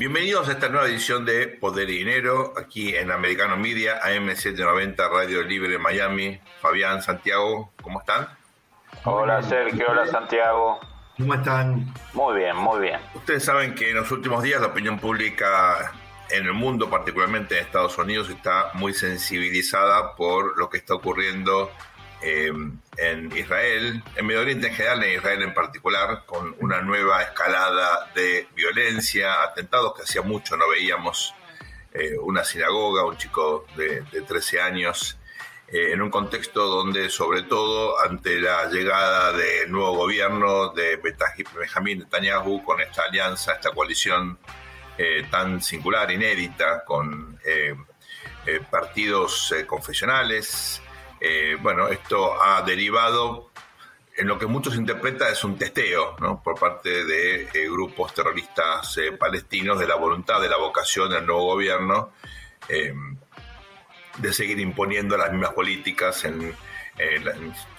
Bienvenidos a esta nueva edición de Poder y Dinero, aquí en Americano Media, AM790, Radio Libre Miami. Fabián, Santiago, ¿cómo están? Hola Sergio, hola Santiago. ¿Cómo están? Muy bien, muy bien. Ustedes saben que en los últimos días la opinión pública en el mundo, particularmente en Estados Unidos, está muy sensibilizada por lo que está ocurriendo eh, en Israel, en Medio Oriente en general, en Israel en particular, con una nueva escalada de violencia, atentados que hacía mucho no veíamos, eh, una sinagoga, un chico de, 13 años, eh, en un contexto donde, sobre todo, ante la llegada del nuevo gobierno de Benjamín Netanyahu, con esta alianza, esta coalición tan singular, inédita, con partidos confesionales, eh, bueno, esto ha derivado en lo que muchos interpretan es un testeo ¿no? por parte de eh, grupos terroristas eh, palestinos de la voluntad, de la vocación del nuevo gobierno de seguir imponiendo las mismas políticas, en,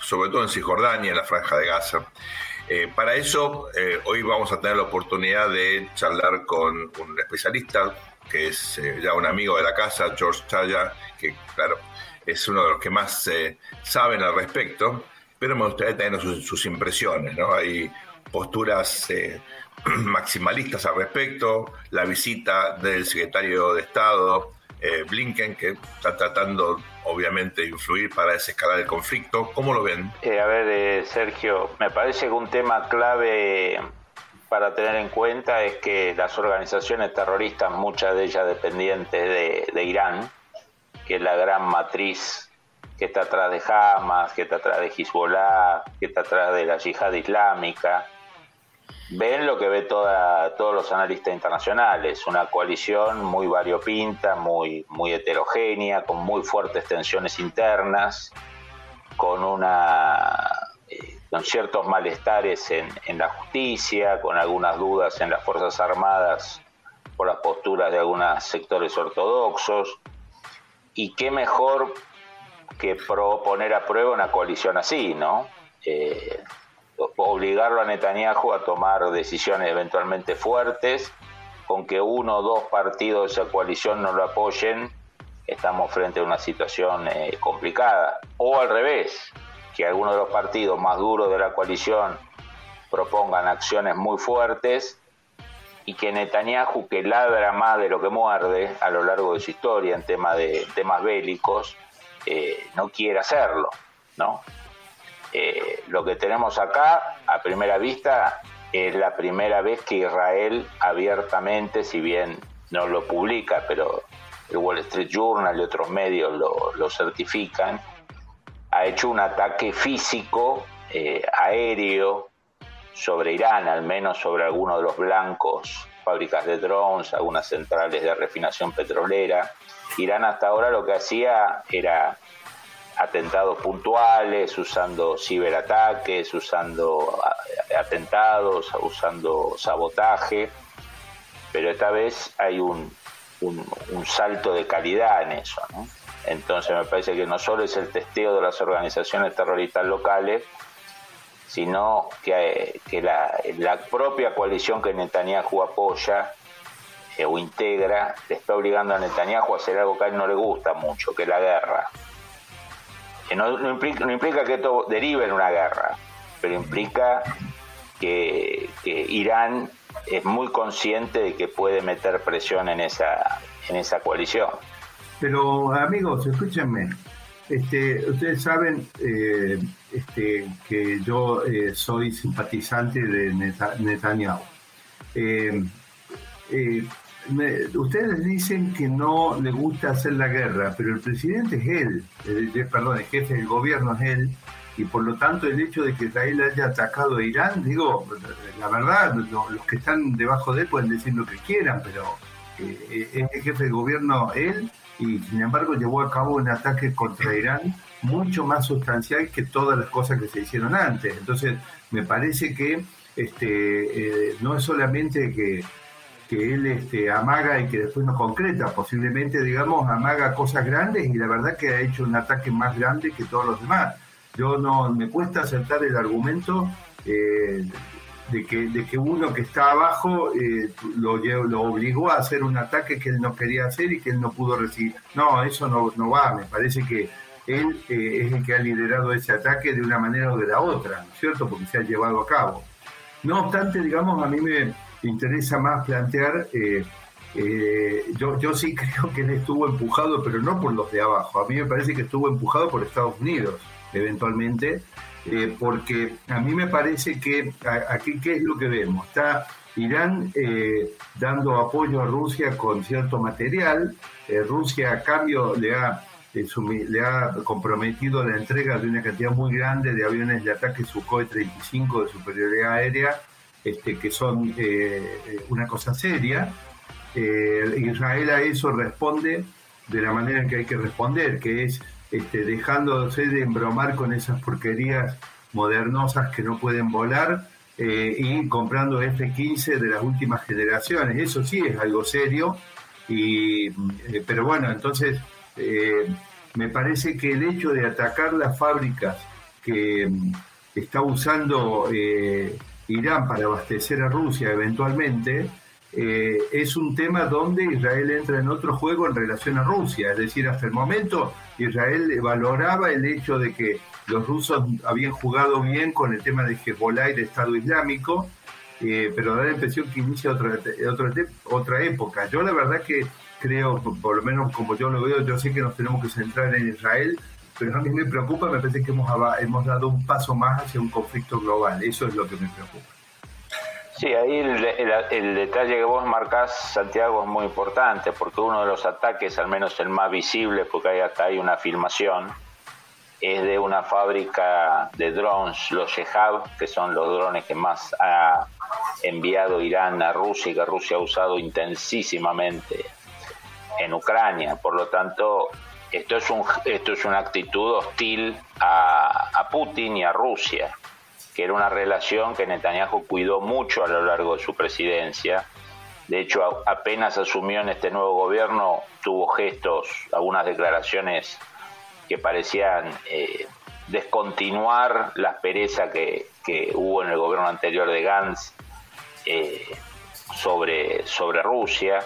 sobre todo en Cisjordania, en la franja de Gaza. para eso, hoy vamos a tener la oportunidad de charlar con un especialista que es ya un amigo de la casa, George Chaya, que claro, es uno de los que más eh, saben al respecto, pero me gustaría tener sus, impresiones, ¿no? Hay posturas eh, maximalistas al respecto, la visita del secretario de Estado, eh, Blinken, que está tratando obviamente de influir para desescalar el conflicto. ¿Cómo lo ven? a ver, Sergio, me parece que un tema clave para tener en cuenta es que las organizaciones terroristas, muchas de ellas dependientes de Irán, que la gran matriz que está atrás de Hamas, que está atrás de Hezbollah, que está atrás de la yihad islámica, ven lo que ve toda, todos los analistas internacionales, una coalición muy variopinta, muy, muy heterogénea, con muy fuertes tensiones internas, con una eh, con ciertos malestares en, en, la justicia, con algunas dudas en las Fuerzas Armadas por las posturas de algunos sectores ortodoxos, y qué mejor que proponer a prueba una coalición así, ¿no? Eh, obligarlo a Netanyahu a tomar decisiones eventualmente fuertes, con que uno o dos partidos de esa coalición no lo apoyen, estamos frente a una situación eh, complicada. O al revés, que algunos de los partidos más duros de la coalición propongan acciones muy fuertes y que Netanyahu, que ladra más de lo que muerde a lo largo de su historia en tema de temas bélicos, eh, no quiere hacerlo, ¿no? Eh, lo que tenemos acá, a primera vista, es la primera vez que Israel abiertamente, si bien no lo publica, pero el Wall Street Journal y otros medios lo, certifican, ha hecho un ataque físico, eh, aéreo, sobre Irán, al menos sobre algunos de los blancos, fábricas de drones, algunas centrales de refinación petrolera. Irán hasta ahora lo que hacía era atentados puntuales, usando ciberataques, usando atentados, usando sabotaje, pero esta vez hay un, un, salto de calidad en eso. Entonces me parece que no solo es el testeo de las organizaciones terroristas locales, sino que, la, propia coalición que Netanyahu apoya eh, o integra le está obligando a Netanyahu a hacer algo que a él no le gusta mucho, que es la guerra. Que no, implica, que esto derive en una guerra, pero implica que, Irán es muy consciente de que puede meter presión en esa, en esa coalición. Pero amigos, escúchenme, este, ustedes saben eh, este, que yo eh, soy simpatizante de Netanyahu. Eh, ustedes dicen que no le gusta hacer la guerra, pero el presidente es él, perdón, el jefe del gobierno es él, y por lo tanto el hecho de que Israel haya atacado a Irán, digo, la verdad, los que están debajo de él pueden decir lo que quieran, pero es el jefe del gobierno él y sin embargo llevó a cabo un ataque contra Irán mucho más sustancial que todas las cosas que se hicieron antes. Entonces, me parece que este, eh, no es solamente que, que él este, amaga y que después no concreta, posiblemente, digamos, amaga cosas grandes y la verdad que ha hecho un ataque más grande que todos los demás. Yo no, me cuesta aceptar el argumento, eh, de que, de que uno que está abajo eh, lo, lo obligó a hacer un ataque que él no quería hacer y que él no pudo recibir. No, eso no, no va, me parece que él eh, es el que ha liderado ese ataque de una manera o de la otra, cierto? Porque se ha llevado a cabo. No obstante, digamos, a mí me interesa más plantear, eh, yo, yo sí creo que él estuvo empujado, pero no por los de abajo, a mí me parece que estuvo empujado por Estados Unidos, eventualmente, eh, porque a mí me parece que aquí, ¿qué es lo que vemos? Está Irán eh, dando apoyo a Rusia con cierto material, eh, Rusia a cambio le ha, le ha comprometido la entrega de una cantidad muy grande de aviones de ataque Sukhoi 35 de superioridad aérea, este, que son una cosa seria. Israel a eso responde de la manera en que hay que responder, que es este, dejándose de embromar con esas porquerías modernosas que no pueden volar eh, y comprando F-15 de las últimas generaciones. Eso sí es algo serio, y, eh, pero bueno, entonces eh, me parece que el hecho de atacar las fábricas que mm, está usando Irán para abastecer a Rusia eventualmente, eh, es un tema donde Israel entra en otro juego en relación a Rusia. Es decir, hasta el momento Israel valoraba el hecho de que los rusos habían jugado bien con el tema de Hezbollah y de Estado Islámico, eh, pero da la impresión que inicia otra, otra, otra época. Yo la verdad que creo, por lo menos como yo lo veo, yo sé que nos tenemos que centrar en Israel, pero a mí me preocupa, me parece que hemos, hemos dado un paso más hacia un conflicto global. Eso es lo que me preocupa. Sí, ahí el, detalle que vos marcás, Santiago, es muy importante, porque uno de los ataques, al menos el más visible, porque hay acá hay una filmación, es de una fábrica de drones, los Shehab, que son los drones que más ha enviado Irán a Rusia y que Rusia ha usado intensísimamente en Ucrania. Por lo tanto, esto es, un, esto es una actitud hostil a Putin y a Rusia que era una relación que Netanyahu cuidó mucho a lo largo de su presidencia. De hecho, apenas asumió en este nuevo gobierno, tuvo gestos, algunas declaraciones que parecían eh, descontinuar la aspereza que, hubo en el gobierno anterior de Gantz eh, sobre, sobre Rusia.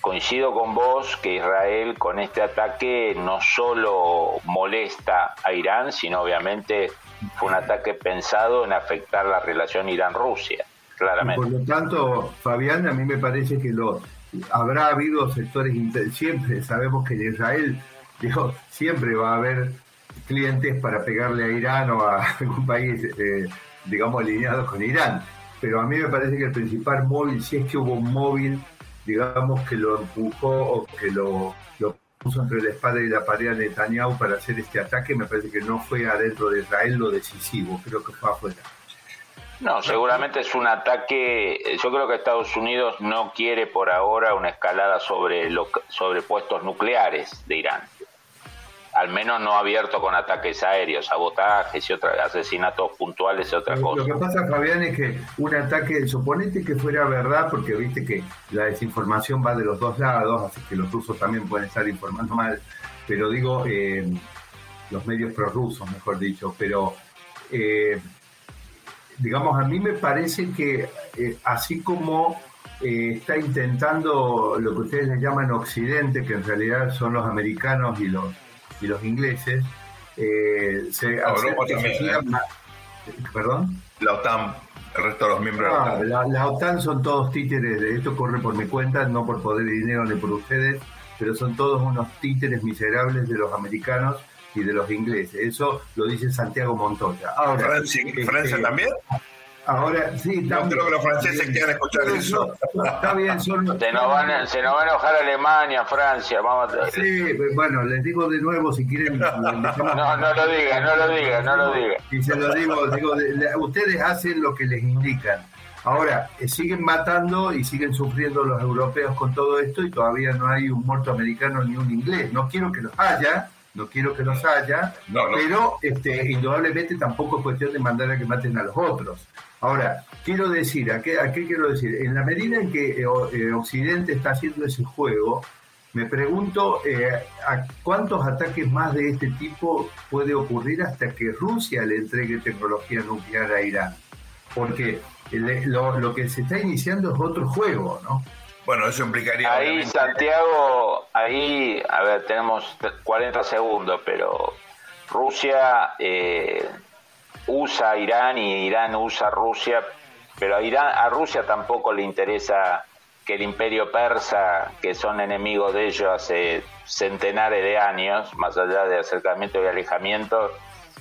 Coincido con vos que Israel con este ataque no solo molesta a Irán, sino obviamente fue un ataque pensado en afectar la relación Irán-Rusia, claramente. por lo tanto, Fabián, a mí me parece que lo, habrá habido sectores, siempre sabemos que en Israel, digo, siempre va a haber clientes para pegarle a Irán o a algún país, eh, digamos, alineado con Irán. Pero a mí me parece que el principal móvil, si es que hubo un móvil, digamos, que lo empujó o que lo puso entre la espada y la pared a Netanyahu para hacer este ataque, me parece que no fue adentro de Israel lo decisivo, creo que fue afuera. No, seguramente es un ataque. Yo creo que Estados Unidos no quiere por ahora una escalada sobre, sobre puestos nucleares de Irán al menos no abierto con ataques aéreos, sabotajes y otros asesinatos puntuales y otra cosa. Lo que pasa, Fabián, es que un ataque, suponete que fuera verdad, porque viste que la desinformación va de los dos lados, así que los rusos también pueden estar informando mal, pero digo, eh, los medios prorrusos, mejor dicho, pero eh, digamos, a mí me parece que eh, así como está intentando lo que ustedes le llaman Occidente, que en realidad son los americanos y los y los ingleses, eh, se Europa también, ¿eh? ¿Perdón? La OTAN, el resto de los miembros ah, de la OTAN. La, OTAN son todos títeres, de esto corre por mi cuenta, no por poder y dinero ni por ustedes, pero son todos unos títeres miserables de los americanos y de los ingleses. Eso lo dice Santiago Montoya. Ahora, ¿Francia, ¿Francia este, también? Ahora, sí, No creo que los franceses quieran escuchar eso. Está bien, son... Se nos, van a, se nos va a enojar Alemania, Francia, vamos a... Sí, bueno, les digo de nuevo si quieren... no, no lo diga, no lo diga, no lo diga. Y se lo digo, digo ustedes hacen lo que les indican. Ahora, eh, siguen matando y siguen sufriendo los europeos con todo esto y todavía no hay un muerto americano ni un inglés. No quiero que los haya, no quiero que los haya, pero este, indudablemente tampoco es cuestión de mandar a que maten a los otros. Ahora, quiero decir, ¿a qué, a qué quiero decir? En la medida en que eh, eh, Occidente está haciendo ese juego, me pregunto eh, a cuántos ataques más de este tipo puede ocurrir hasta que Rusia le entregue tecnología nuclear a Irán. Porque lo, que se está iniciando es otro juego, ¿no? Bueno, eso implicaría... Ahí, Santiago, ahí, a ver, tenemos 40 segundos, pero Rusia eh, usa Irán y Irán usa Rusia, pero a, Irán, a Rusia tampoco le interesa que el imperio persa, que son enemigos de ellos hace centenares de años, más allá de acercamiento y alejamiento,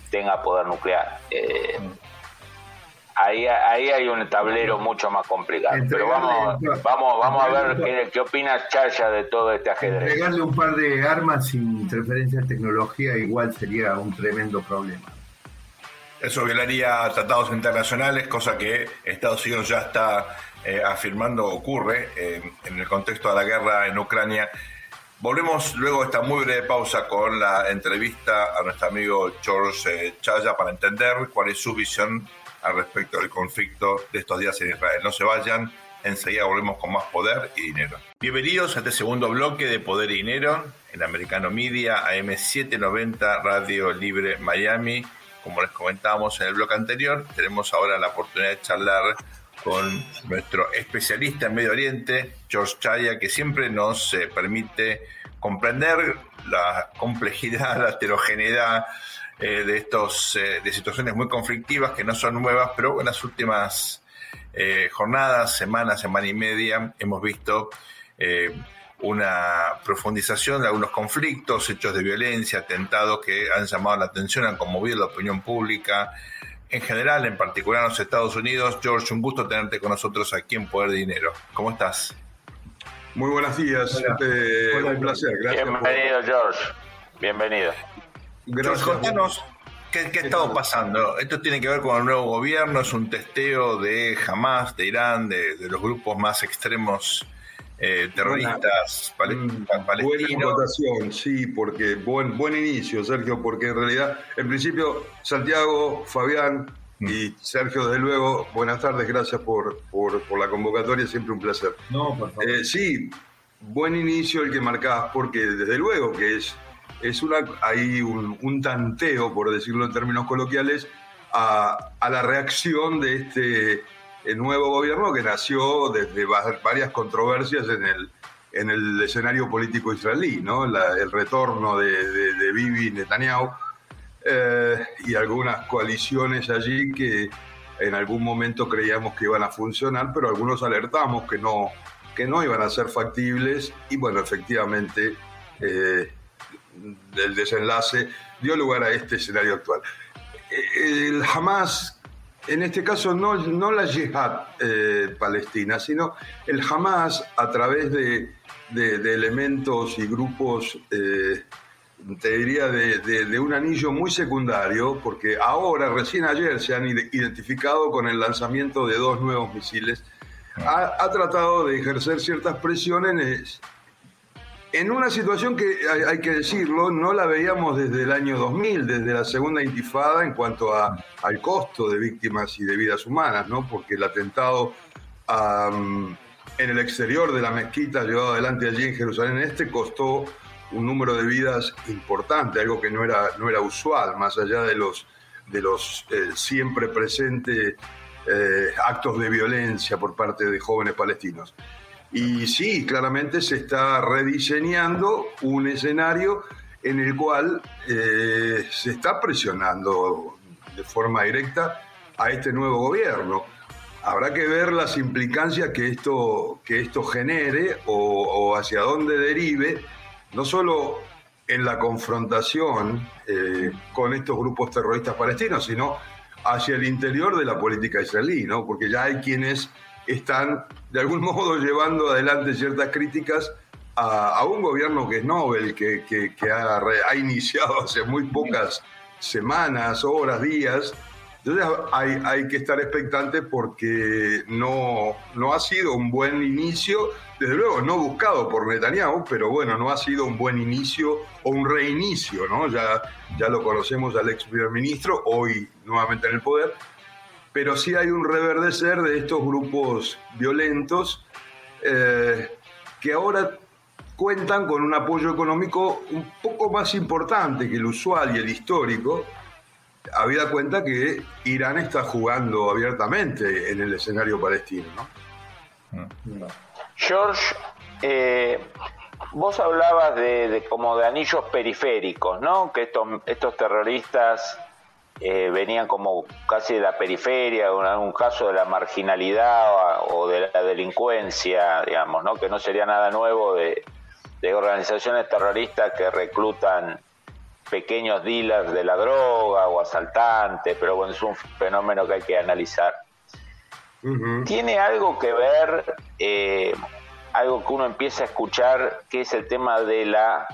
tenga poder nuclear. Eh, ahí, ahí hay un tablero mucho más complicado. Pero vamos, vamos, vamos a ver qué, qué opina Chaya de todo este ajedrez. Entregarle un par de armas sin interferencia en tecnología igual sería un tremendo problema. Eso violaría tratados internacionales, cosa que Estados Unidos ya está eh, afirmando ocurre eh, en el contexto de la guerra en Ucrania. Volvemos luego de esta muy breve pausa con la entrevista a nuestro amigo George eh, Chaya para entender cuál es su visión al respecto del conflicto de estos días en Israel. No se vayan, enseguida volvemos con más poder y dinero. Bienvenidos a este segundo bloque de Poder y Dinero en Americano Media, AM790 Radio Libre Miami. Como les comentábamos en el bloque anterior, tenemos ahora la oportunidad de charlar con nuestro especialista en Medio Oriente, George Chaya, que siempre nos eh, permite comprender la complejidad, la heterogeneidad eh, de estos eh, de situaciones muy conflictivas que no son nuevas, pero en las últimas jornadas, semanas, semana y media, hemos visto una profundización de algunos conflictos, hechos de violencia, atentados que han llamado la atención, han conmovido la opinión pública, en general, en particular en los Estados Unidos. George, un gusto tenerte con nosotros aquí en Poder de Dinero. ¿Cómo estás? Muy buenos días, este, un placer. Gracias Bienvenido, George. Bienvenido. George, contanos qué, qué ha estado pasando. Esto tiene que ver con el nuevo gobierno, es un testeo de Hamas, de Irán, de, de los grupos más extremos eh, terroristas mm, palestinos. Buena sí, porque buen, buen inicio, Sergio, porque en realidad, en principio, Santiago, Fabián mm. y Sergio, desde luego, buenas tardes, gracias por, por, la convocatoria, siempre un placer. No, por favor. Eh, sí, buen inicio el que marcabas, porque desde luego que es, es una, hay un, un tanteo, por decirlo en términos coloquiales, a, a la reacción de este el nuevo gobierno que nació desde varias controversias en el, en el escenario político israelí, ¿no? el retorno de, de, Bibi Netanyahu eh, y algunas coaliciones allí que en algún momento creíamos que iban a funcionar, pero algunos alertamos que no, que no iban a ser factibles y bueno, efectivamente eh, el desenlace dio lugar a este escenario actual. Eh, el Hamas en este caso no, no la yihad eh, palestina, sino el Hamas a través de, elementos y grupos, eh, te diría, de, un anillo muy secundario, porque ahora, recién ayer, se han identificado con el lanzamiento de dos nuevos misiles, ha tratado de ejercer ciertas presiones en una situación que hay, que decirlo, no la veíamos desde el año 2000, desde la segunda intifada en cuanto a, al costo de víctimas y de vidas humanas, ¿no? Porque el atentado en el exterior de la mezquita llevado adelante allí en Jerusalén Este costó un número de vidas importante, algo que no era, no era usual, más allá de los, de los eh, siempre presentes eh, actos de violencia por parte de jóvenes palestinos. Y sí, claramente se está rediseñando un escenario en el cual eh, se está presionando de forma directa a este nuevo gobierno. Habrá que ver las implicancias que esto, que esto genere o, hacia dónde derive, no solo en la confrontación eh, con estos grupos terroristas palestinos, sino hacia el interior de la política israelí, ¿no? porque ya hay quienes están de algún modo llevando adelante ciertas críticas a, un gobierno que es Nobel, que, ha, iniciado hace muy pocas semanas, horas, días. Entonces hay, hay que estar expectante porque no, no ha sido un buen inicio, desde luego no buscado por Netanyahu, pero bueno, no ha sido un buen inicio o un reinicio, ¿no? Ya, ya lo conocemos al ex primer ministro, hoy nuevamente en el poder, pero sí hay un reverdecer de estos grupos violentos eh, que ahora cuentan con un apoyo económico un poco más importante que el usual y el histórico, habida cuenta que Irán está jugando abiertamente en el escenario palestino. ¿no? George, eh, vos hablabas de, como de anillos periféricos, ¿no? Que estos, estos terroristas eh, venían como casi de la periferia, en algún caso de la marginalidad o, de la delincuencia, digamos, ¿no? Que no sería nada nuevo de, de organizaciones terroristas que reclutan pequeños dealers de la droga o asaltantes, pero bueno, es un fenómeno que hay que analizar. Tiene algo que ver, eh, algo que uno empieza a escuchar, que es el tema de la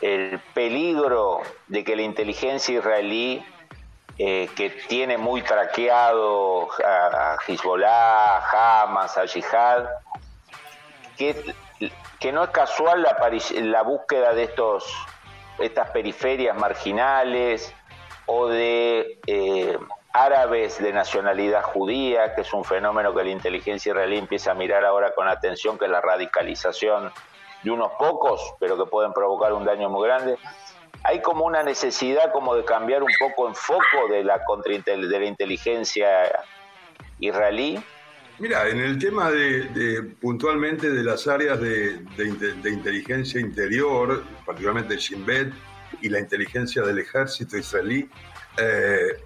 el peligro de que la inteligencia israelí, eh, que tiene muy traqueado a, Hezbollah, Hamas, a Jihad, que, que no es casual la, la búsqueda de estos estas periferias marginales o de eh, árabes de nacionalidad judía, que es un fenómeno que la inteligencia israelí empieza a mirar ahora con atención, que es la radicalización de unos pocos, pero que pueden provocar un daño muy grande. Hay como una necesidad como de cambiar un poco el foco de la, de la inteligencia israelí. Mira, en el tema de, puntualmente de las áreas de, inteligencia interior, particularmente el Shin Bet y la inteligencia del ejército israelí, eh,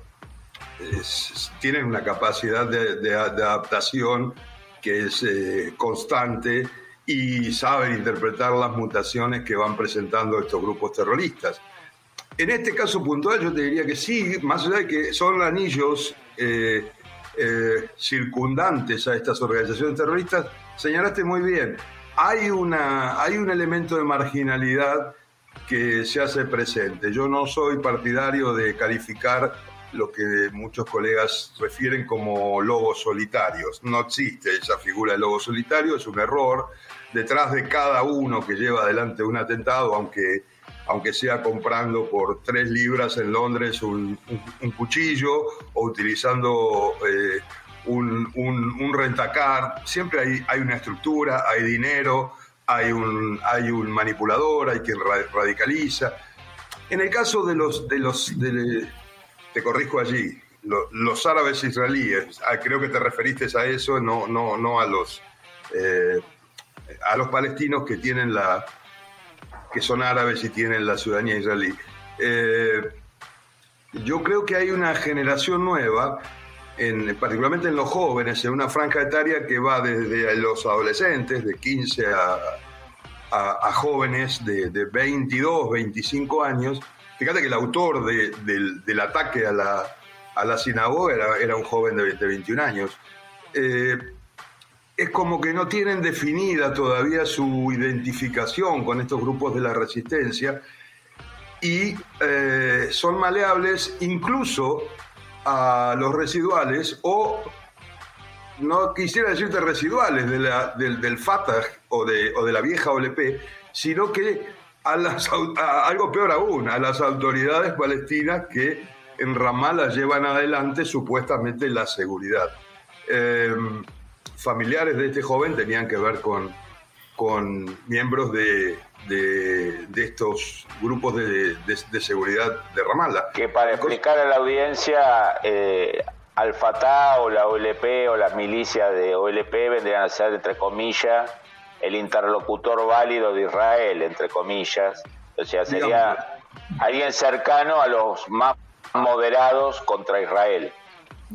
tienen una capacidad de, adaptación que es eh, constante y saben interpretar las mutaciones que van presentando estos grupos terroristas. En este caso puntual yo te diría que sí, más allá de que son anillos eh, eh, circundantes a estas organizaciones terroristas, señalaste muy bien, hay, una, hay un elemento de marginalidad que se hace presente. Yo no soy partidario de calificar lo que muchos colegas refieren como lobos solitarios. No existe esa figura de lobo solitario, es un error. Detrás de cada uno que lleva adelante un atentado, aunque aunque sea comprando por tres libras en Londres un, cuchillo o utilizando eh, un, rentacar. Siempre hay, hay, una estructura, hay dinero, hay un, hay un manipulador, hay quien radicaliza. En el caso de los, de los te corrijo allí, los, árabes israelíes, ah, creo que te referiste a eso, no, no, no a los, eh, a los palestinos que tienen la, que son árabes y tienen la ciudadanía israelí. Eh, yo creo que hay una generación nueva, en, particularmente en los jóvenes, en una franja etaria que va desde los adolescentes, de 15 a, jóvenes de, de, 22, 25 años. Fíjate que el autor del, ataque a la, a la sinagoga era, un joven de, 21 años. Eh, es como que no tienen definida todavía su identificación con estos grupos de la resistencia y eh, son maleables incluso a los residuales o no quisiera decirte residuales de la, del, Fatah o de, o de, la vieja OLP, sino que a, las, algo peor aún, a las autoridades palestinas que en Ramallah llevan adelante supuestamente la seguridad. Eh, familiares de este joven tenían que ver con, con miembros de, de, estos grupos de, de, seguridad de Ramallah. Que para explicar a la audiencia, eh, Al-Fatah o la OLP o las milicias de OLP vendrían a ser, entre comillas, el interlocutor válido de Israel, entre comillas. O sea, sería alguien cercano a los más moderados contra Israel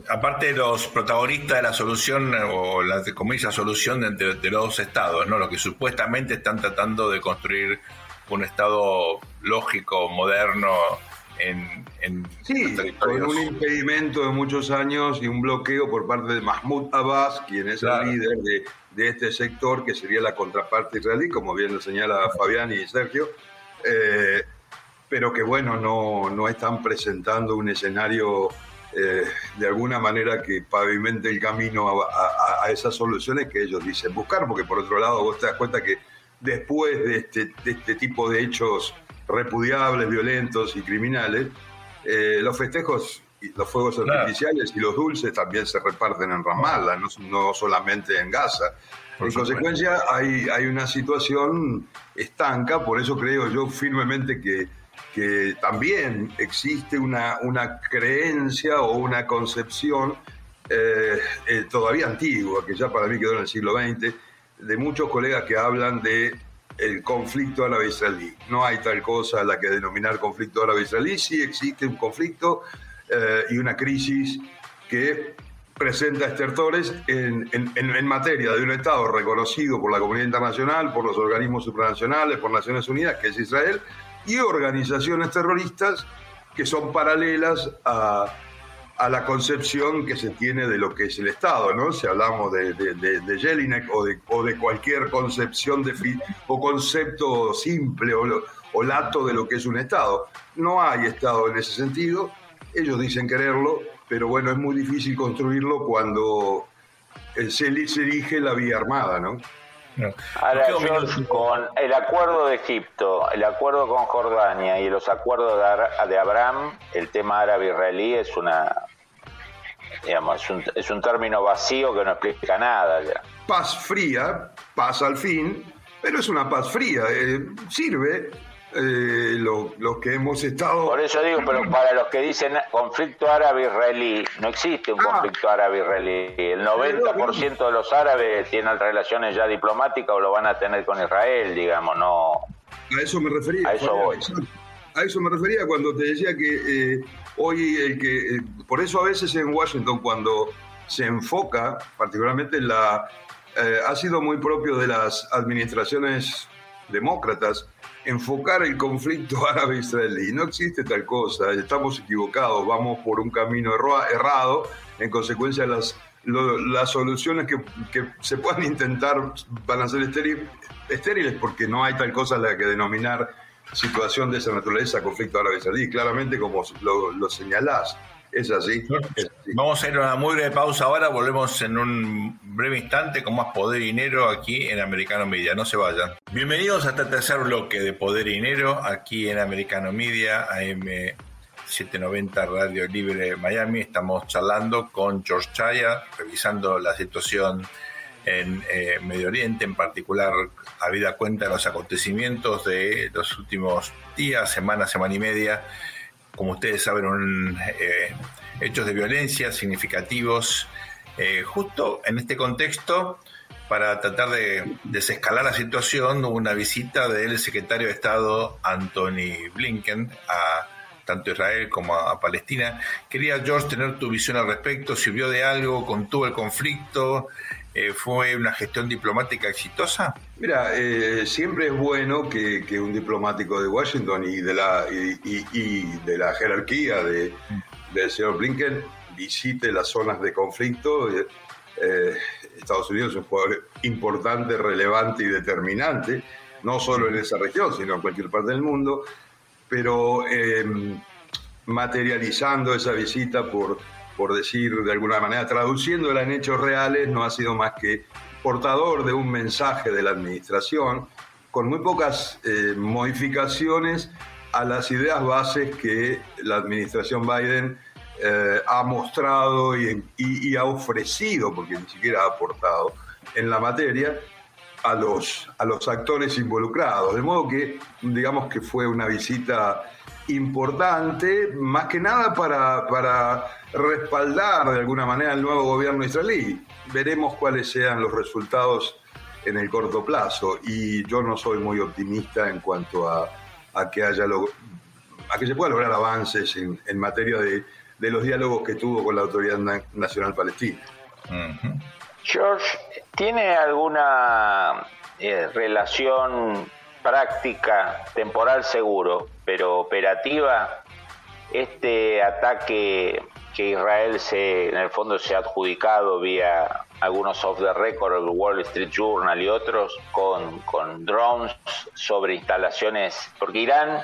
aparte de los protagonistas de la solución o la comillas solución de, de, los dos estados, ¿no? Los que supuestamente están tratando de construir un estado lógico, moderno en, en sí, con un impedimento de muchos años y un bloqueo por parte de Mahmoud Abbas, quien es el líder de, de, este sector, que sería la contraparte israelí, como bien lo señala Fabián y Sergio, eh, pero que bueno, no, no están presentando un escenario eh, de alguna manera que pavimente el camino a, esas soluciones que ellos dicen buscar, porque por otro lado vos te das cuenta que después de este, este tipo de hechos repudiables, violentos y criminales, eh, los festejos, y los fuegos artificiales y los dulces también se reparten en Ramallah, no, solamente en Gaza. en consecuencia, hay, hay una situación estanca, por eso creo yo firmemente que que también existe una, una creencia o una concepción eh, eh, todavía antigua, que ya para mí quedó en el siglo XX, de muchos colegas que hablan de el conflicto árabe-israelí. No hay tal cosa a la que denominar conflicto árabe-israelí, sí existe un conflicto eh, y una crisis que presenta estertores en, en, materia de un Estado reconocido por la comunidad internacional, por los organismos supranacionales, por Naciones Unidas, que es Israel, y organizaciones terroristas que son paralelas a, a la concepción que se tiene de lo que es el Estado, ¿no? Si hablamos de, de, Jelinek o de, o de cualquier concepción de, o concepto simple o, o lato de lo que es un Estado. No hay Estado en ese sentido, ellos dicen quererlo, pero bueno, es muy difícil construirlo cuando se, se elige la vía armada, ¿no? Ahora, con el acuerdo de Egipto, el acuerdo con Jordania y los acuerdos de Abraham, el tema árabe-israelí es una. Digamos, es un, es un término vacío que no explica nada ya. Paz fría, paz al fin, pero es una paz fría. Eh, sirve, eh, los que hemos estado... Por eso digo, pero para los que dicen conflicto árabe-israelí, no existe un ah. conflicto árabe-israelí. El 90% de los árabes tienen relaciones ya diplomáticas o lo van a tener con Israel, digamos, no... A eso me refería. A eso A eso me refería cuando te decía que eh, hoy el que... Eh, por eso a veces en Washington cuando se enfoca, particularmente en la... ha sido muy propio de las administraciones demócratas, enfocar el conflicto árabe-israelí. No existe tal cosa, estamos equivocados, vamos por un camino errado, en consecuencia las, las soluciones que, se puedan intentar van a ser estériles porque no hay tal cosa la que denominar situación de esa naturaleza, conflicto árabe-israelí, claramente como lo, lo señalás. Es así, Vamos a ir a una muy breve pausa ahora, volvemos en un breve instante con más Poder y Dinero aquí en Americano Media, no se vayan. Bienvenidos a este tercer bloque de Poder y Dinero aquí en Americano Media, AM 790 Radio Libre Miami. Estamos charlando con George Chaya, revisando la situación en eh, Medio Oriente, en particular, habida cuenta de los acontecimientos de los últimos días, semanas, semana y media como ustedes saben, eh, hechos de violencia significativos, eh, justo en este contexto, para tratar de desescalar la situación, hubo una visita del secretario de Estado Anthony Blinken a tanto Israel como a Palestina. Quería, George, tener tu visión al respecto, sirvió de algo, contuvo el conflicto, eh, ¿Fue una gestión diplomática exitosa? Mira, eh, siempre es bueno que, un diplomático de Washington y de la, y, de la jerarquía de, del señor Blinken visite las zonas de conflicto. Eh, Estados Unidos es un jugador importante, relevante y determinante, no solo en esa región, sino en cualquier parte del mundo, pero materializando esa visita por por decir de alguna manera, traduciéndola en hechos reales, no ha sido más que portador de un mensaje de la administración con muy pocas eh, modificaciones a las ideas bases que la administración Biden eh, ha mostrado y, ha ofrecido, porque ni siquiera ha aportado en la materia, a los, a los actores involucrados. De modo que, digamos que fue una visita importante, más que nada para, para respaldar de alguna manera el nuevo gobierno israelí. Veremos cuáles sean los resultados en el corto plazo y yo no soy muy optimista en cuanto a, que haya a que se pueda lograr avances en, materia de, los diálogos que tuvo con la Autoridad Nacional Palestina. George, ¿tiene alguna eh, relación práctica, temporal seguro, pero operativa, este ataque que Israel se, en el fondo se ha adjudicado vía algunos off the record, el Wall Street Journal y otros, con, con drones sobre instalaciones, porque Irán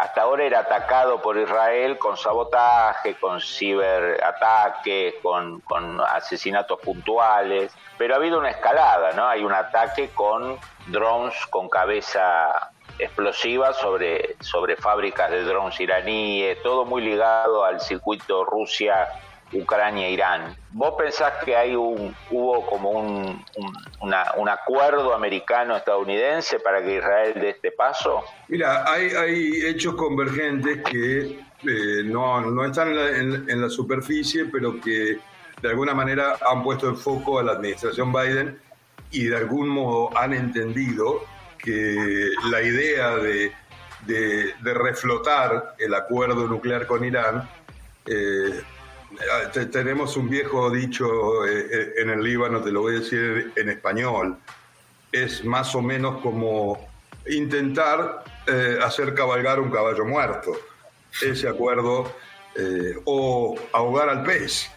hasta ahora era atacado por Israel con sabotaje, con ciberataques, con, con asesinatos puntuales, pero ha habido una escalada, ¿no? Hay un ataque con drones con cabeza explosivas sobre, sobre fábricas de drones iraníes, todo muy ligado al circuito Rusia Ucrania-Irán. ¿Vos pensás que hay un, hubo como un, un, acuerdo americano-estadounidense para que Israel dé este paso? Mira, hay, hay hechos convergentes que eh, no, no, están en la, superficie, pero que de alguna manera han puesto en foco a la administración Biden y de algún modo han entendido que la idea de, de, reflotar el acuerdo nuclear con Irán, eh, tenemos un viejo dicho eh, en el Líbano, te lo voy a decir en español, es más o menos como intentar hacer cabalgar un caballo muerto ese acuerdo eh, o ahogar al pez.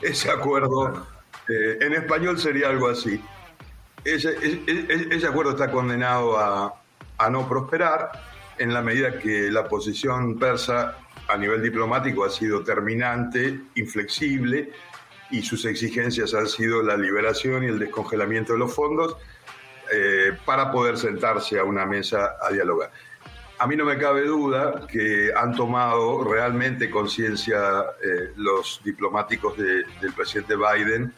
Ese acuerdo, eh, en español sería algo así. Ese, ese, acuerdo está condenado a, a, no prosperar en la medida que la posición persa a nivel diplomático ha sido terminante, inflexible, y sus exigencias han sido la liberación y el descongelamiento de los fondos eh, para poder sentarse a una mesa a dialogar a mí no me cabe duda que han tomado realmente conciencia eh, los diplomáticos del presidente Biden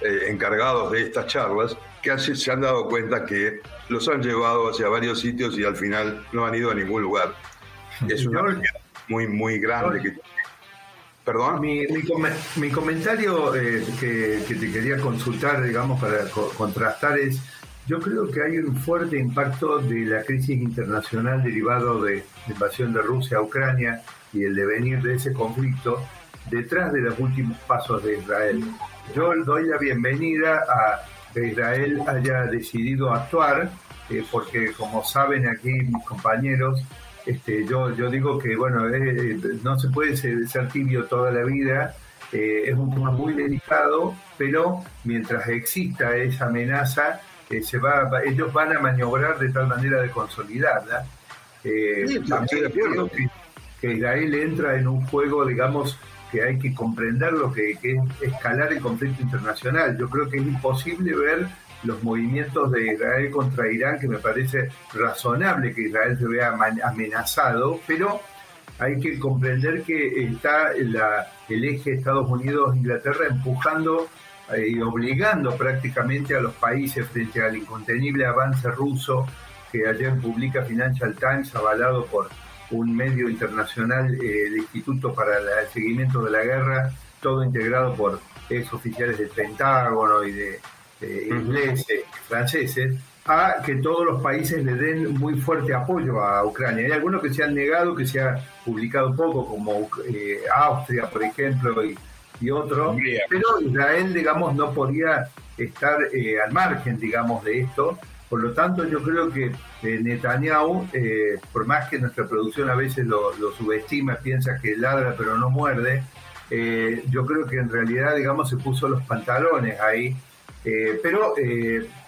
eh, encargados de estas charlas, que se han dado cuenta que los han llevado hacia varios sitios y al final no han ido a ningún lugar. Es una muy, muy grande. ¿Perdón? Mi, mi, comentario eh, que, que, te quería consultar, digamos, para contrastar es yo creo que hay un fuerte impacto de la crisis internacional derivado de la invasión de Rusia a Ucrania y el devenir de ese conflicto detrás de los últimos pasos de Israel. Yo doy la bienvenida a que Israel haya decidido actuar, eh, porque como saben aquí mis compañeros, este, yo, yo digo que bueno, eh, no se puede ser, tibio toda la vida, eh, es un tema muy delicado, pero mientras exista esa amenaza, se va, ellos van a maniobrar de tal manera de consolidarla. Eh, creo que, Israel entra en un juego, digamos, que hay que comprender lo que, es escalar el conflicto internacional. Yo creo que es imposible ver los movimientos de Israel contra Irán, que me parece razonable que Israel se vea amenazado, pero hay que comprender que está la, el eje Estados Unidos-Inglaterra empujando y obligando prácticamente a los países frente al incontenible avance ruso que ayer publica Financial Times, avalado por un medio internacional, eh, el Instituto para el Seguimiento de la Guerra, todo integrado por ex oficiales del Pentágono y de, ingleses, franceses, a que todos los países le den muy fuerte apoyo a Ucrania. Hay algunos que se han negado, que se ha publicado poco, como eh, Austria, por ejemplo, y y otro, pero Israel, digamos, no podía estar eh, al margen, digamos, de esto. Por lo tanto, yo creo que eh, Netanyahu, eh, por más que nuestra producción a veces lo, subestima, piensa que ladra pero no muerde, yo creo que en realidad, digamos, se puso los pantalones ahí. Pero,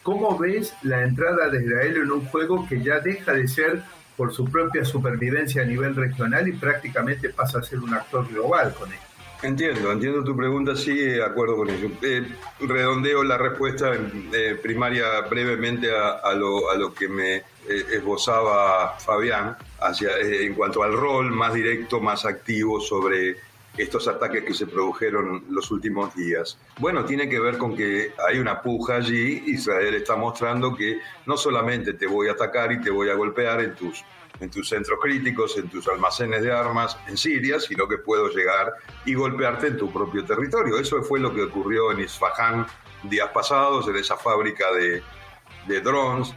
¿cómo ves la entrada de Israel en un juego que ya deja de ser por su propia supervivencia a nivel regional y prácticamente pasa a ser un actor global con esto? Entiendo, entiendo tu pregunta, sí, de acuerdo con ello. Eh, redondeo la respuesta eh, primaria brevemente a, lo, que me eh, esbozaba Fabián hacia, en cuanto al rol más directo, más activo sobre estos ataques que se produjeron los últimos días. Bueno, tiene que ver con que hay una puja allí, Israel está mostrando que no solamente te voy a atacar y te voy a golpear en tus en tus centros críticos, en tus almacenes de armas en Siria, sino que puedo llegar y golpearte en tu propio territorio. Eso fue lo que ocurrió en Isfahan días pasados, en esa fábrica de, de drones.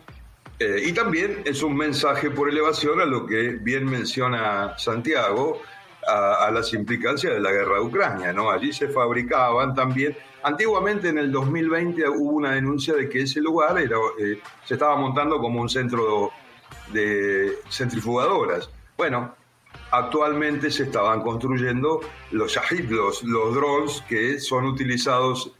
Eh, y también es un mensaje por elevación a lo que bien menciona Santiago, a, las implicancias de la guerra de Ucrania. ¿no? Allí se fabricaban también. Antiguamente, en el 2020, hubo una denuncia de que ese lugar era, eh, se estaba montando como un centro de centrifugadoras. Bueno, actualmente se estaban construyendo los Shahid, los, drones que son utilizados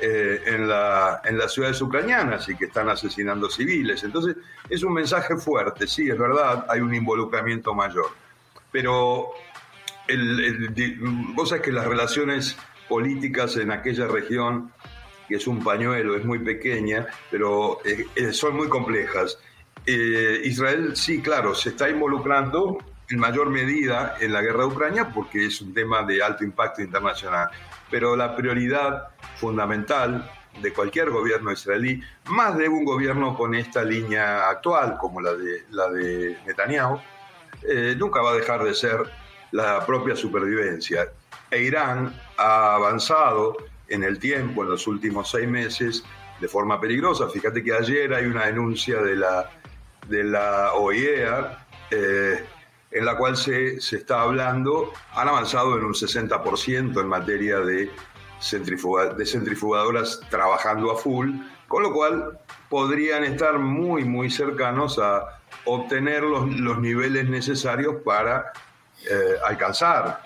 eh, en, la, en las ciudades ucranianas y que están asesinando civiles. Entonces, es un mensaje fuerte, sí, es verdad, hay un involucramiento mayor. Pero el, vos sabés que las relaciones políticas en aquella región, que es un pañuelo, es muy pequeña, pero eh, eh, son muy complejas. Eh, Israel sí, claro, se está involucrando en mayor medida en la guerra de Ucrania porque es un tema de alto impacto internacional. Pero la prioridad fundamental de cualquier gobierno israelí, más de un gobierno con esta línea actual como la de, la de Netanyahu, eh, nunca va a dejar de ser la propia supervivencia. E Irán ha avanzado en el tiempo, en los últimos seis meses, de forma peligrosa. Fíjate que ayer hay una denuncia de la, de la OIEA eh, en la cual se, se, está hablando, han avanzado en un 60% en materia de, de centrifugadoras trabajando a full, con lo cual podrían estar muy, muy cercanos a obtener los, los niveles necesarios para eh, alcanzar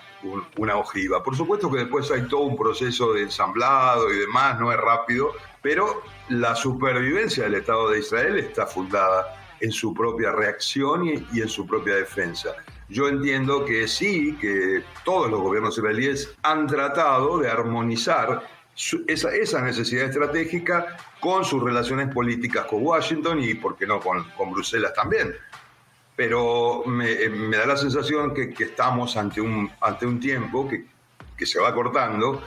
una ojiva. Por supuesto que después hay todo un proceso de ensamblado y demás, no es rápido, pero la supervivencia del Estado de Israel está fundada en su propia reacción y, en su propia defensa. Yo entiendo que sí, que todos los gobiernos israelíes han tratado de armonizar esa, esa, necesidad estratégica con sus relaciones políticas con Washington y, ¿por qué no, con Bruselas también pero me, me da la sensación que, que, estamos ante un, ante un tiempo que, que, se va cortando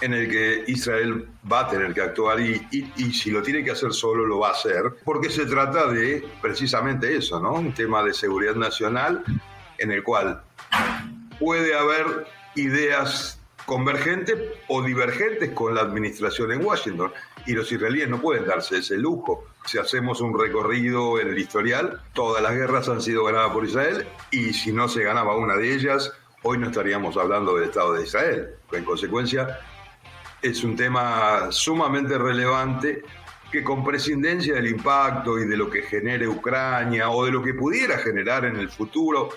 en el que Israel va a tener que actuar y, y, y, si lo tiene que hacer solo lo va a hacer, porque se trata de precisamente eso, ¿no? Un tema de seguridad nacional en el cual puede haber ideas convergentes o divergentes con la administración en Washington y los israelíes no pueden darse ese lujo si hacemos un recorrido en el historial, todas las guerras han sido ganadas por Israel y si no se ganaba una de ellas, hoy no estaríamos hablando del Estado de Israel. En consecuencia, es un tema sumamente relevante que con prescindencia del impacto y de lo que genere Ucrania o de lo que pudiera generar en el futuro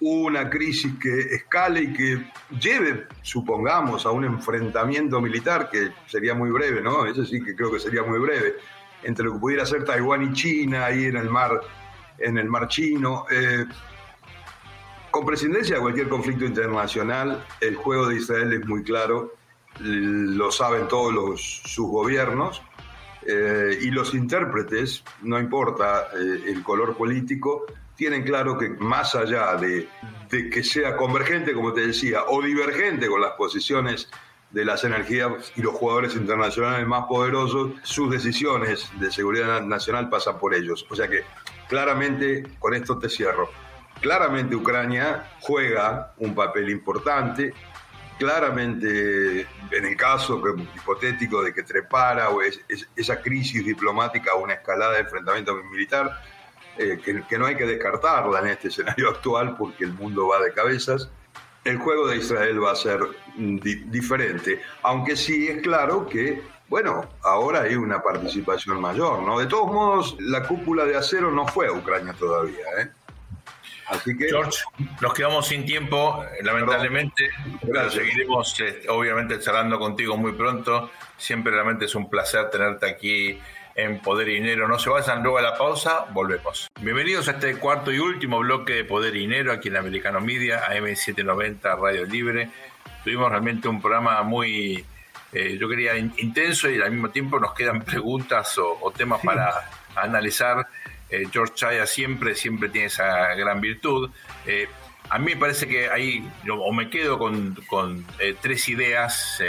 una crisis que escale y que lleve, supongamos, a un enfrentamiento militar que sería muy breve, ¿no? Ese sí que creo que sería muy breve entre lo que pudiera ser Taiwán y China, ahí en el mar, en el mar chino. Eh, con presidencia de cualquier conflicto internacional, el juego de Israel es muy claro, lo saben todos los, sus gobiernos, eh, y los intérpretes, no importa eh, el color político, tienen claro que más allá de, de, que sea convergente, como te decía, o divergente con las posiciones de las energías y los jugadores internacionales más poderosos, sus decisiones de seguridad nacional pasan por ellos. O sea que claramente, con esto te cierro, claramente Ucrania juega un papel importante, claramente en el caso hipotético de que trepara o es, esa crisis diplomática o una escalada de enfrentamiento militar, eh, que, que no hay que descartarla en este escenario actual porque el mundo va de cabezas el juego de Israel va a ser diferente, aunque sí es claro que, bueno, ahora hay una participación mayor, ¿no? De todos modos, la cúpula de acero no fue a Ucrania todavía, ¿eh? Así que... George, nos quedamos sin tiempo, lamentablemente, pero seguiremos eh, obviamente charlando contigo muy pronto. Siempre realmente es un placer tenerte aquí en Poder y Dinero. No se vayan luego a la pausa, volvemos. Bienvenidos a este cuarto y último bloque de Poder y Dinero aquí en Americano Media, AM790 Radio Libre. Tuvimos realmente un programa muy, eh, yo quería, intenso y al mismo tiempo nos quedan preguntas o, temas para analizar. Eh, George Chaya siempre, siempre tiene esa gran virtud. Eh, a mí me parece que ahí, o me quedo con, con tres ideas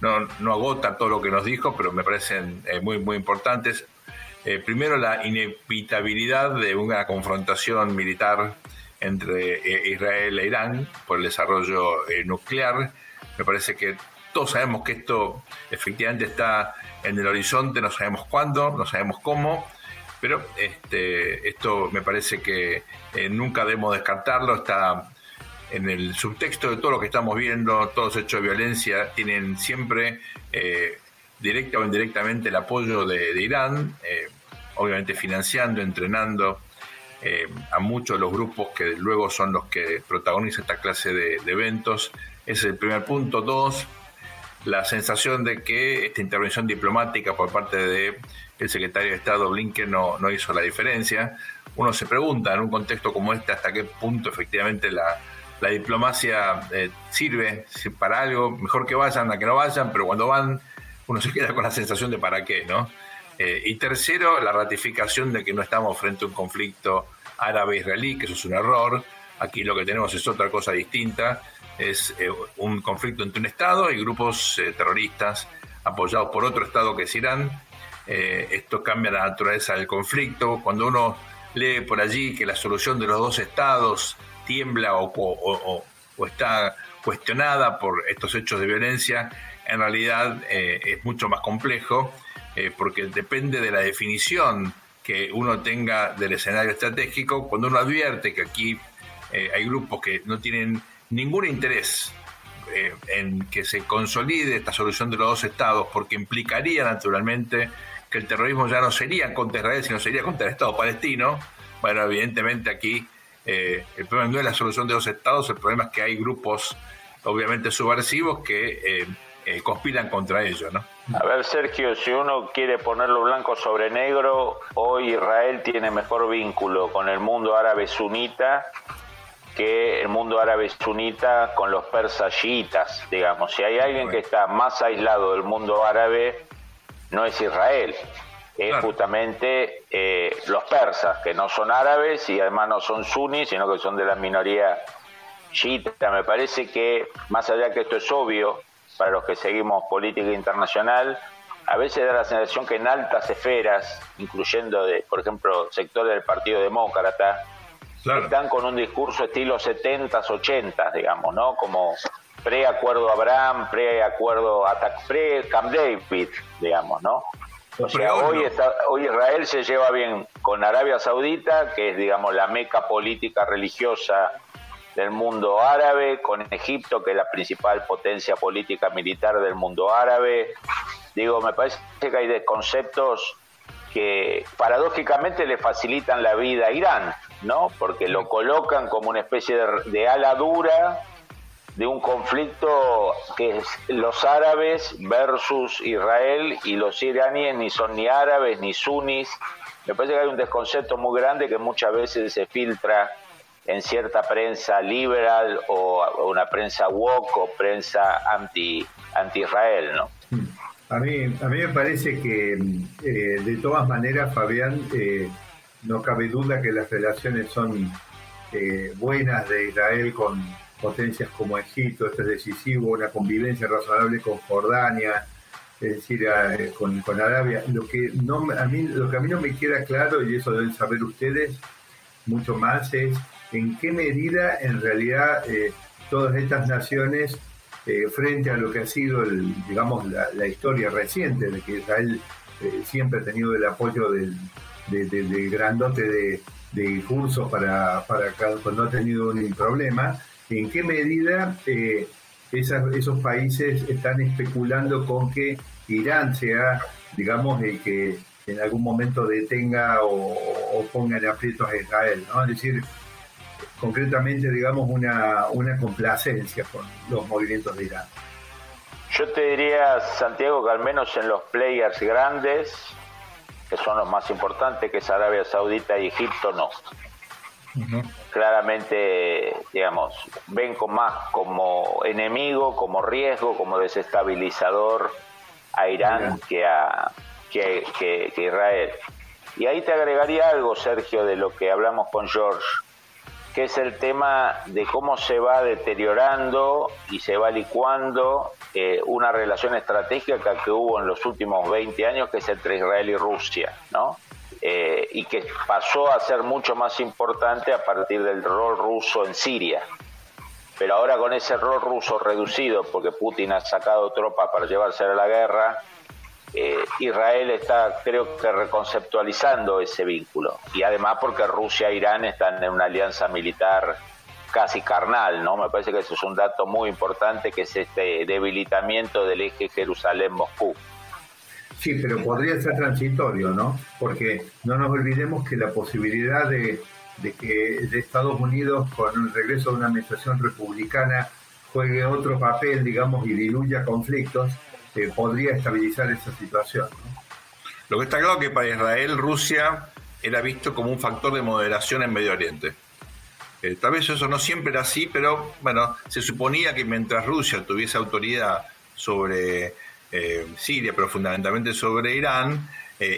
no, no agota todo lo que nos dijo, pero me parecen eh, muy, muy importantes. Eh, primero, la inevitabilidad de una confrontación militar entre eh, Israel e Irán por el desarrollo nuclear. Me parece que todos sabemos que esto efectivamente está en el horizonte, no sabemos cuándo, no sabemos cómo, pero este, esto me parece que nunca debemos descartarlo, está en el subtexto de todo lo que estamos viendo, todos hechos de violencia tienen siempre, eh, directa o indirectamente, el apoyo de, Irán, eh, obviamente financiando, entrenando eh, a muchos de los grupos que luego son los que protagonizan esta clase de, eventos. Ese es el primer punto. Dos, la sensación de que esta intervención diplomática por parte del secretario de Estado Blinken no, no hizo la diferencia. Uno se pregunta en un contexto como este hasta qué punto efectivamente la, la diplomacia eh, sirve para algo, mejor que vayan a que no vayan, pero cuando van uno se queda con la sensación de para qué, ¿no? Eh, y tercero, la ratificación de que no estamos frente a un conflicto árabe-israelí, que eso es un error. Aquí lo que tenemos es otra cosa distinta, es eh, un conflicto entre un Estado y grupos terroristas apoyados por otro Estado que es Irán. Esto cambia la naturaleza del conflicto. Cuando uno lee por allí que la solución de los dos Estados tiembla o, está cuestionada por estos hechos de violencia, en realidad es mucho más complejo porque depende de la definición que uno tenga del escenario estratégico. Cuando uno advierte que aquí hay grupos que no tienen ningún interés eh, en que se consolide esta solución de los dos estados, porque implicaría naturalmente que el terrorismo ya no sería contra Israel, sino sería contra el Estado palestino. Bueno, evidentemente aquí eh, el problema no es la solución de dos estados, el problema es que hay grupos obviamente subversivos que eh, conspiran contra ellos, ¿no? A ver, Sergio, si uno quiere ponerlo blanco sobre negro, hoy Israel tiene mejor vínculo con el mundo árabe sunita que el mundo árabe sunita con los persas chiitas, digamos. Si hay alguien que está más aislado del mundo árabe, no es Israel, es justamente eh, los persas, que no son árabes y además no son sunis, sino que son de la minoría chiita. Me parece que, más allá que esto es obvio para los que seguimos política internacional, a veces da la sensación que en altas esferas, incluyendo, de, por ejemplo, sectores del Partido Demócrata, están con un discurso estilo 70s, 80s, digamos, ¿no? Como pre-acuerdo Abraham, pre-acuerdo, pre-Camp David, digamos, ¿no? O sea, hoy, está, hoy Israel se lleva bien con Arabia Saudita, que es, digamos, la meca política religiosa del mundo árabe, con Egipto, que es la principal potencia política militar del mundo árabe. Digo, me parece que hay conceptos que paradójicamente le facilitan la vida a Irán, ¿no? Porque lo colocan como una especie de, ala dura de un conflicto que es los árabes versus Israel y los iraníes ni son ni árabes ni sunis. Me parece que hay un desconcepto muy grande que muchas veces se filtra en cierta prensa liberal o una prensa woke o prensa anti anti Israel, ¿no? A mí, a mí me parece que eh, de todas maneras, Fabián, eh, no cabe duda que las relaciones son eh, buenas de Israel con potencias como Egipto, esto es decisivo, una convivencia razonable con Jordania, es decir, eh, con, Arabia. Lo que, no, a mí, lo que a mí no me queda claro, y eso deben saber ustedes mucho más, es en qué medida en realidad eh, todas estas naciones, frente a lo que ha sido, digamos, la, historia reciente de que Israel siempre ha tenido el apoyo del, de, grandote de, de cursos para, para cuando ha tenido un problema, en qué medida eh, esos países están especulando con que Irán sea, digamos, el que en algún momento detenga o, ponga en aprietos a Israel. Es decir, concretamente, digamos, una, una complacencia con los movimientos de Irán. Yo te diría, Santiago, que al menos en los players grandes, que son los más importantes, que es Arabia Saudita y Egipto, no. Claramente, digamos, ven con más como enemigo, como riesgo, como desestabilizador a Irán que a que, que Israel. Y ahí te agregaría algo, Sergio, de lo que hablamos con George, que es el tema de cómo se va deteriorando y se va licuando eh, una relación estratégica que hubo en los últimos 20 años, que es entre Israel y Rusia, ¿no? Eh, y que pasó a ser mucho más importante a partir del rol ruso en Siria. Pero ahora con ese rol ruso reducido, porque Putin ha sacado tropas para llevarse a la guerra, eh, Israel está, creo que, reconceptualizando ese vínculo. Y además porque Rusia e Irán están en una alianza militar casi carnal, ¿no? Me parece que eso es un dato muy importante, que es este debilitamiento del eje Jerusalén-Moscú. Sí, pero podría ser transitorio, ¿no? Porque no nos olvidemos que la posibilidad de, que de Estados Unidos, con el regreso de una administración republicana, juegue otro papel, digamos, y diluya conflictos, eh, podría estabilizar esa situación. Lo que está claro es que para Israel, Rusia era visto como un factor de moderación en Medio Oriente. Eh, tal vez eso no siempre era así, pero bueno, se suponía que mientras Rusia tuviese autoridad sobre Siria, pero fundamentalmente sobre Irán,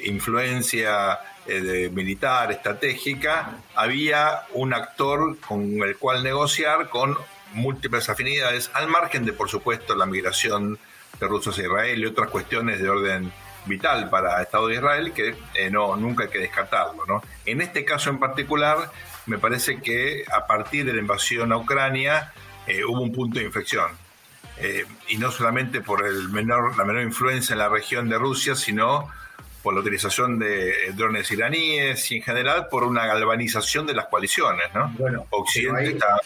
influencia eh, militar, estratégica, había un actor con el cual negociar con múltiples afinidades, al margen de, por supuesto, la migración de rusos a Israel y otras cuestiones de orden vital para el Estado de Israel que eh, no nunca hay que descartarlo. En este caso en particular, me parece que a partir de la invasión a Ucrania eh, hubo un punto de inflexión. Eh, y no solamente por el menor, la menor influencia en la región de Rusia, sino por la utilización de drones iraníes y en general por una galvanización de las coaliciones. ¿no? Bueno, Occidente está...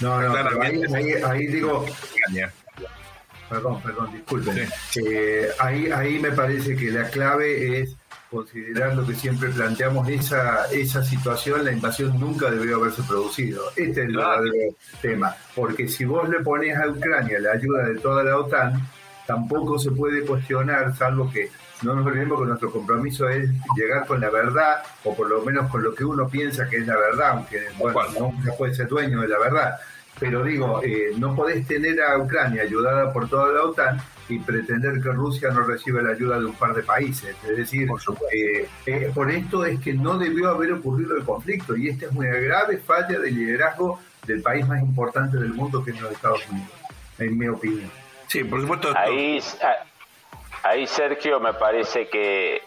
No, no, ahí, ahí, digo perdón, perdón, disculpen. Eh, ahí, ahí me parece que la clave es considerar lo que siempre planteamos, esa, esa situación, la invasión nunca debió haberse producido. Este es el verdadero tema, porque si vos le pones a Ucrania la ayuda de toda la OTAN, tampoco se puede cuestionar, salvo que no nos olvidemos que nuestro compromiso es llegar con la verdad, o por lo menos con lo que uno piensa que es la verdad, aunque bueno, no puede ser dueño de la verdad. Pero digo, eh, no podés tener a Ucrania ayudada por toda la OTAN y pretender que Rusia no reciba la ayuda de un par de países. Es decir, por, eh, eh, por esto es que no debió haber ocurrido el conflicto y esta es una grave falla de liderazgo del país más importante del mundo que es los Estados Unidos, en mi opinión. Sí, por supuesto. Ahí, ahí Sergio, me parece que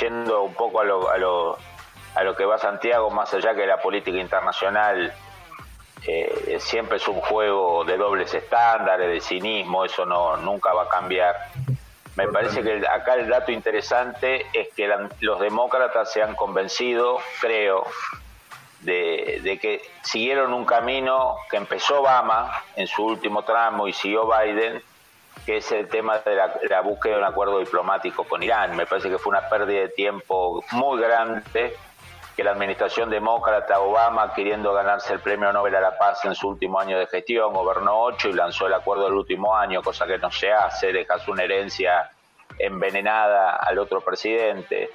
yendo un poco a lo, a, lo, a lo que va Santiago, más allá que la política internacional, eh, siempre es un juego de dobles estándares, de cinismo, eso no nunca va a cambiar. Me parece que acá el dato interesante es que los demócratas se han convencido, creo, de, que siguieron un camino que empezó Obama en su último tramo y siguió Biden, que es el tema de de la búsqueda de un acuerdo diplomático con Irán. Me parece que fue una pérdida de tiempo muy grande que la administración demócrata Obama, queriendo ganarse el premio Nobel a la Paz en su último año de gestión, gobernó ocho y lanzó el acuerdo del último año, cosa que no se hace, dejas una herencia envenenada al otro presidente.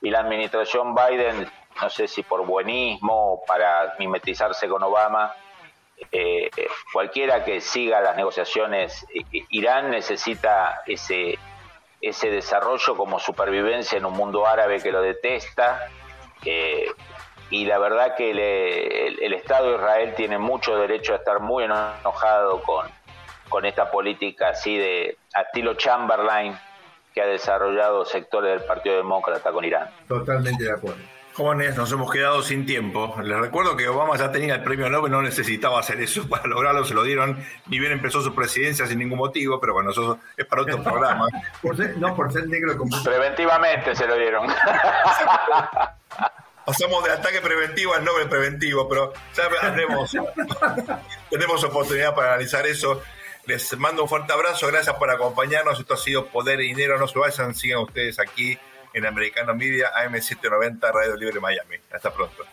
Y la administración Biden, no sé si por buenismo o para mimetizarse con Obama, eh, cualquiera que siga las negociaciones, Irán necesita ese, ese desarrollo como supervivencia en un mundo árabe que lo detesta eh, y la verdad que el, Estado de Israel tiene mucho derecho a estar muy enojado con, con esta política así de estilo Chamberlain que ha desarrollado sectores del Partido Demócrata con Irán. Totalmente de acuerdo. Jóvenes, nos hemos quedado sin tiempo. Les recuerdo que Obama ya tenía el premio Nobel, no necesitaba hacer eso para lograrlo, se lo dieron, ni bien empezó su presidencia sin ningún motivo, pero bueno, eso es para otro programa. no, por ser negro. Preventivamente se lo dieron. pasamos del ataque preventivo al Nobel preventivo, pero ya tenemos, tenemos oportunidad para analizar eso. Les mando un fuerte abrazo, gracias por acompañarnos. Esto ha sido Poder y Dinero. No se vayan, sigan ustedes aquí en Americano Media, AM790, Radio Libre Miami. Hasta pronto.